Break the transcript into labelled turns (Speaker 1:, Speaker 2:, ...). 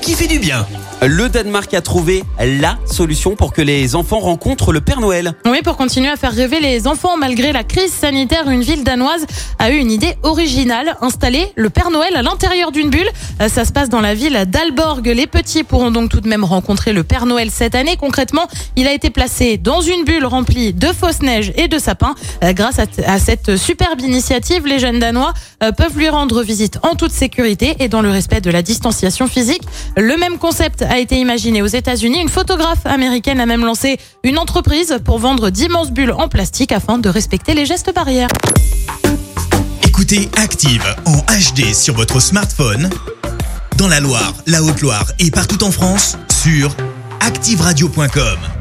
Speaker 1: Qui fait du bien.
Speaker 2: Le Danemark a trouvé la solution pour que les enfants rencontrent le Père Noël.
Speaker 3: Oui, pour continuer à faire rêver les enfants malgré la crise sanitaire, une ville danoise a eu une idée originale, installer le Père Noël à l'intérieur d'une bulle. Euh, Ça se passe dans la ville d'Alborg. Les petits pourront donc tout de même rencontrer le Père Noël cette année. Concrètement, il a été placé dans une bulle remplie de fausses neiges et de sapins. Euh, Grâce à, à cette superbe initiative, les jeunes Danois euh, peuvent lui rendre visite en toute sécurité et dans le respect de la distanciation physique. Le même concept a été imaginé aux États-Unis. Une photographe américaine a même lancé une entreprise pour vendre d'immenses bulles en plastique afin de respecter les gestes barrières.
Speaker 1: Écoutez Active en HD sur votre smartphone, dans la Loire, la Haute-Loire et partout en France, sur activeradio.com.